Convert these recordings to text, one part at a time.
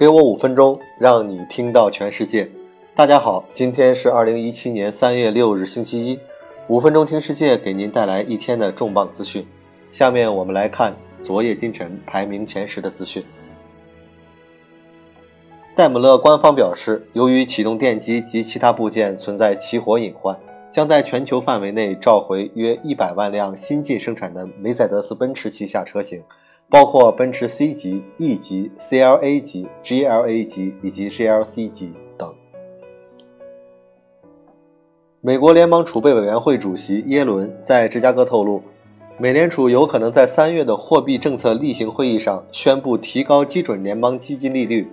给我五分钟，让你听到全世界。大家好，今天是二零一七年三月六日，星期一。五分钟听世界，给您带来一天的重磅资讯。下面我们来看昨夜今晨排名前十的资讯。戴姆勒官方表示，由于启动电机及其他部件存在起火隐患，将在全球范围内召回约一百万辆新近生产的梅赛德斯奔驰旗下车型。包括奔驰 C 级、E 级、CLA 级、GLA 级以及 GLC 级等。美国联邦储备委员会主席耶伦在芝加哥透露，美联储有可能在三月的货币政策例行会议上宣布提高基准联邦基金利率。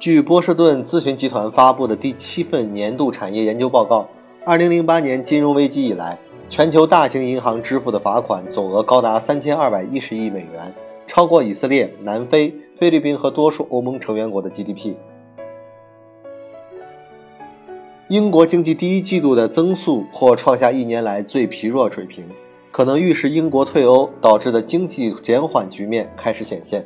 据波士顿咨询集团发布的第七份年度产业研究报告，二零零八年金融危机以来。全球大型银行支付的罚款总额高达三千二百一十亿美元，超过以色列、南非、菲律宾和多数欧盟成员国的 GDP。英国经济第一季度的增速或创下一年来最疲弱水平，可能预示英国退欧导致的经济减缓局面开始显现。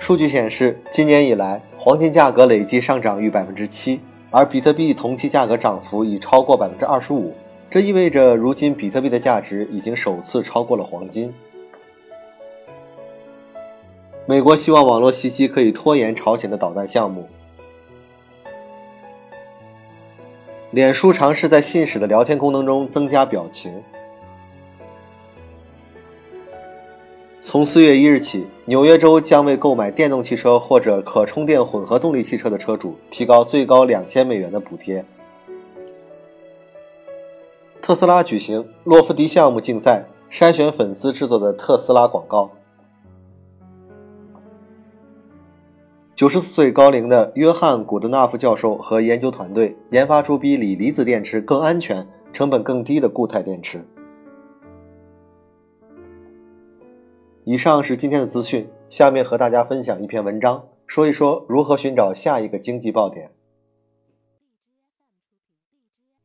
数据显示，今年以来，黄金价格累计上涨逾百分之七。而比特币同期价格涨幅已超过百分之二十五，这意味着如今比特币的价值已经首次超过了黄金。美国希望网络袭击可以拖延朝鲜的导弹项目。脸书尝试在信使的聊天功能中增加表情。从四月一日起，纽约州将为购买电动汽车或者可充电混合动力汽车的车主提高最高两千美元的补贴。特斯拉举行洛夫迪项目竞赛，筛选粉丝制作的特斯拉广告。九十四岁高龄的约翰·古德纳夫教授和研究团队研发出比锂离子电池更安全、成本更低的固态电池。以上是今天的资讯，下面和大家分享一篇文章，说一说如何寻找下一个经济爆点。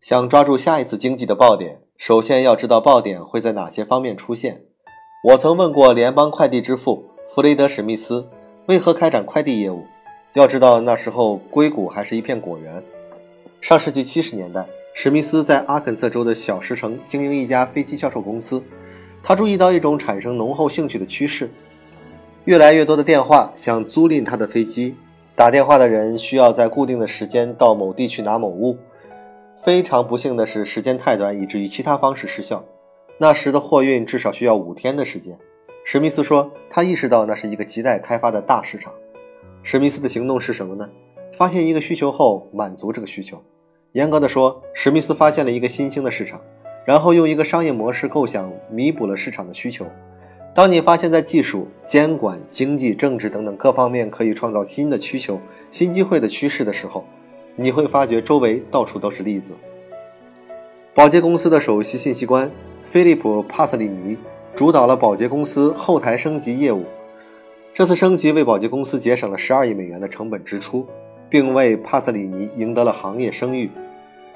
想抓住下一次经济的爆点，首先要知道爆点会在哪些方面出现。我曾问过联邦快递之父弗雷德·史密斯，为何开展快递业务？要知道那时候硅谷还是一片果园。上世纪七十年代，史密斯在阿肯色州的小石城经营一家飞机销售公司。他注意到一种产生浓厚兴趣的趋势：越来越多的电话想租赁他的飞机。打电话的人需要在固定的时间到某地去拿某物。非常不幸的是，时间太短，以至于其他方式失效。那时的货运至少需要五天的时间。史密斯说，他意识到那是一个亟待开发的大市场。史密斯的行动是什么呢？发现一个需求后满足这个需求。严格的说，史密斯发现了一个新兴的市场。然后用一个商业模式构想弥补了市场的需求。当你发现，在技术、监管、经济、政治等等各方面可以创造新的需求、新机会的趋势的时候，你会发觉周围到处都是例子。保洁公司的首席信息官菲利普·帕斯里尼主导了保洁公司后台升级业务。这次升级为保洁公司节省了12亿美元的成本支出，并为帕斯里尼赢得了行业声誉。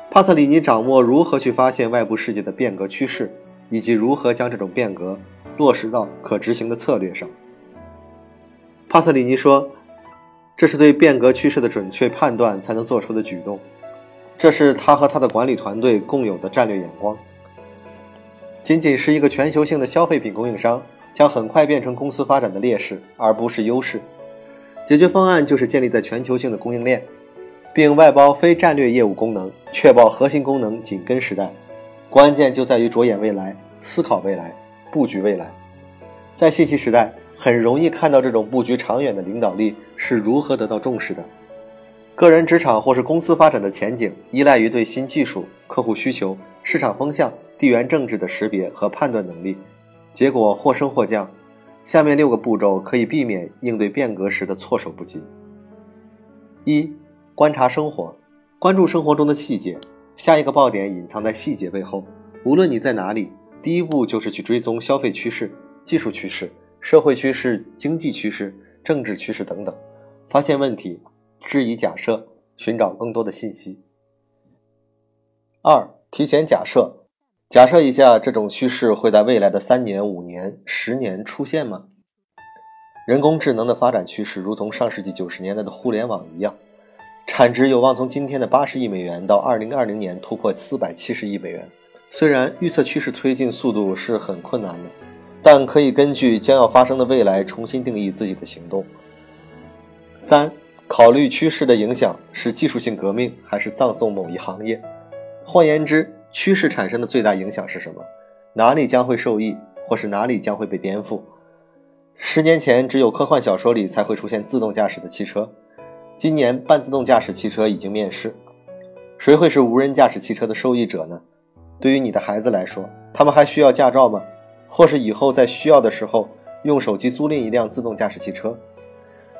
帕特里尼掌握如何去发现外部世界的变革趋势，以及如何将这种变革落实到可执行的策略上。帕特里尼说：“这是对变革趋势的准确判断才能做出的举动，这是他和他的管理团队共有的战略眼光。仅仅是一个全球性的消费品供应商，将很快变成公司发展的劣势，而不是优势。解决方案就是建立在全球性的供应链。”并外包非战略业务功能，确保核心功能紧跟时代。关键就在于着眼未来、思考未来、布局未来。在信息时代，很容易看到这种布局长远的领导力是如何得到重视的。个人职场或是公司发展的前景，依赖于对新技术、客户需求、市场风向、地缘政治的识别和判断能力。结果或升或降。下面六个步骤可以避免应对变革时的措手不及。一。观察生活，关注生活中的细节。下一个爆点隐藏在细节背后。无论你在哪里，第一步就是去追踪消费趋势、技术趋势、社会趋势、经济趋势、政治趋势等等，发现问题，质疑假设，寻找更多的信息。二、提前假设，假设一下这种趋势会在未来的三年、五年、十年出现吗？人工智能的发展趋势如同上世纪九十年代的互联网一样，产值有望从今天的八十亿美元到二零二零年突破四百七十亿美元。虽然预测趋势推进速度是很困难的，但可以根据将要发生的未来重新定义自己的行动。三、考虑趋势的影响是技术性革命还是葬送某一行业？换言之，趋势产生的最大影响是什么？哪里将会受益，或是哪里将会被颠覆？十年前，只有科幻小说里才会出现自动驾驶的汽车。今年，半自动驾驶汽车已经面世。谁会是无人驾驶汽车的受益者呢？对于你的孩子来说，他们还需要驾照吗？或是以后在需要的时候用手机租赁一辆自动驾驶汽车？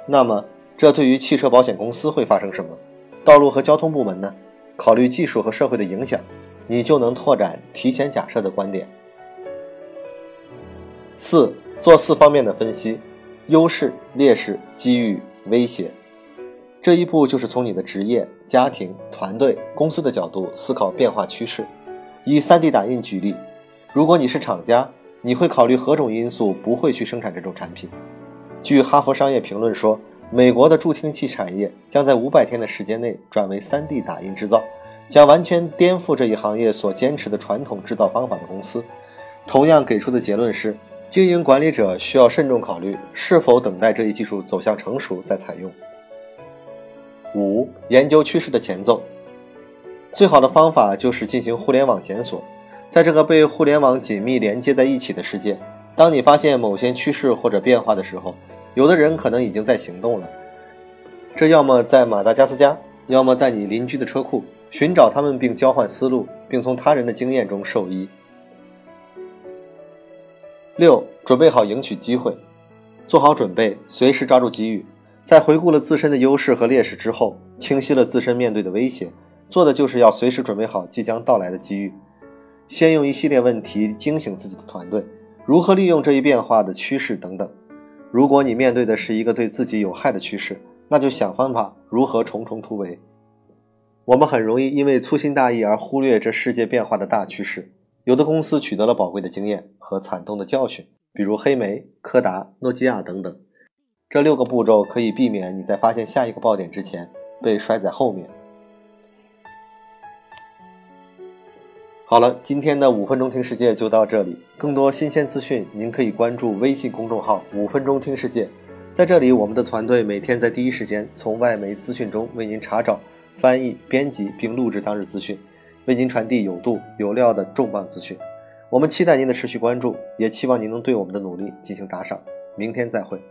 那么，这对于汽车保险公司会发生什么？道路和交通部门呢？考虑技术和社会的影响，你就能拓展提前假设的观点。四。做四方面的分析：优势、劣势、机遇、威胁。这一步就是从你的职业、家庭、团队、公司的角度思考变化趋势。以 3D 打印举例，如果你是厂家，你会考虑何种因素不会去生产这种产品？据《哈佛商业评论》说，美国的助听器产业将在500天的时间内转为 3D 打印制造，将完全颠覆这一行业所坚持的传统制造方法的公司。同样给出的结论是。经营管理者需要慎重考虑是否等待这一技术走向成熟再采用。五、研究趋势的前奏，最好的方法就是进行互联网检索。在这个被互联网紧密连接在一起的世界，当你发现某些趋势或者变化的时候，有的人可能已经在行动了。这要么在马达加斯加，要么在你邻居的车库，寻找他们并交换思路，并从他人的经验中受益。六，准备好赢取机会，做好准备，随时抓住机遇。在回顾了自身的优势和劣势之后，清晰了自身面对的威胁，做的就是要随时准备好即将到来的机遇。先用一系列问题惊醒自己的团队，如何利用这一变化的趋势等等。如果你面对的是一个对自己有害的趋势，那就想方法如何重重突围。我们很容易因为粗心大意而忽略这世界变化的大趋势。有的公司取得了宝贵的经验和惨痛的教训，比如黑莓、柯达、诺基亚等等。这六个步骤可以避免你在发现下一个爆点之前被摔在后面。好了，今天的五分钟听世界就到这里。更多新鲜资讯，您可以关注微信公众号“五分钟听世界”。在这里，我们的团队每天在第一时间从外媒资讯中为您查找、翻译、编辑并录制当日资讯。为您传递有度有料的重磅资讯，我们期待您的持续关注，也期望您能对我们的努力进行打赏。明天再会。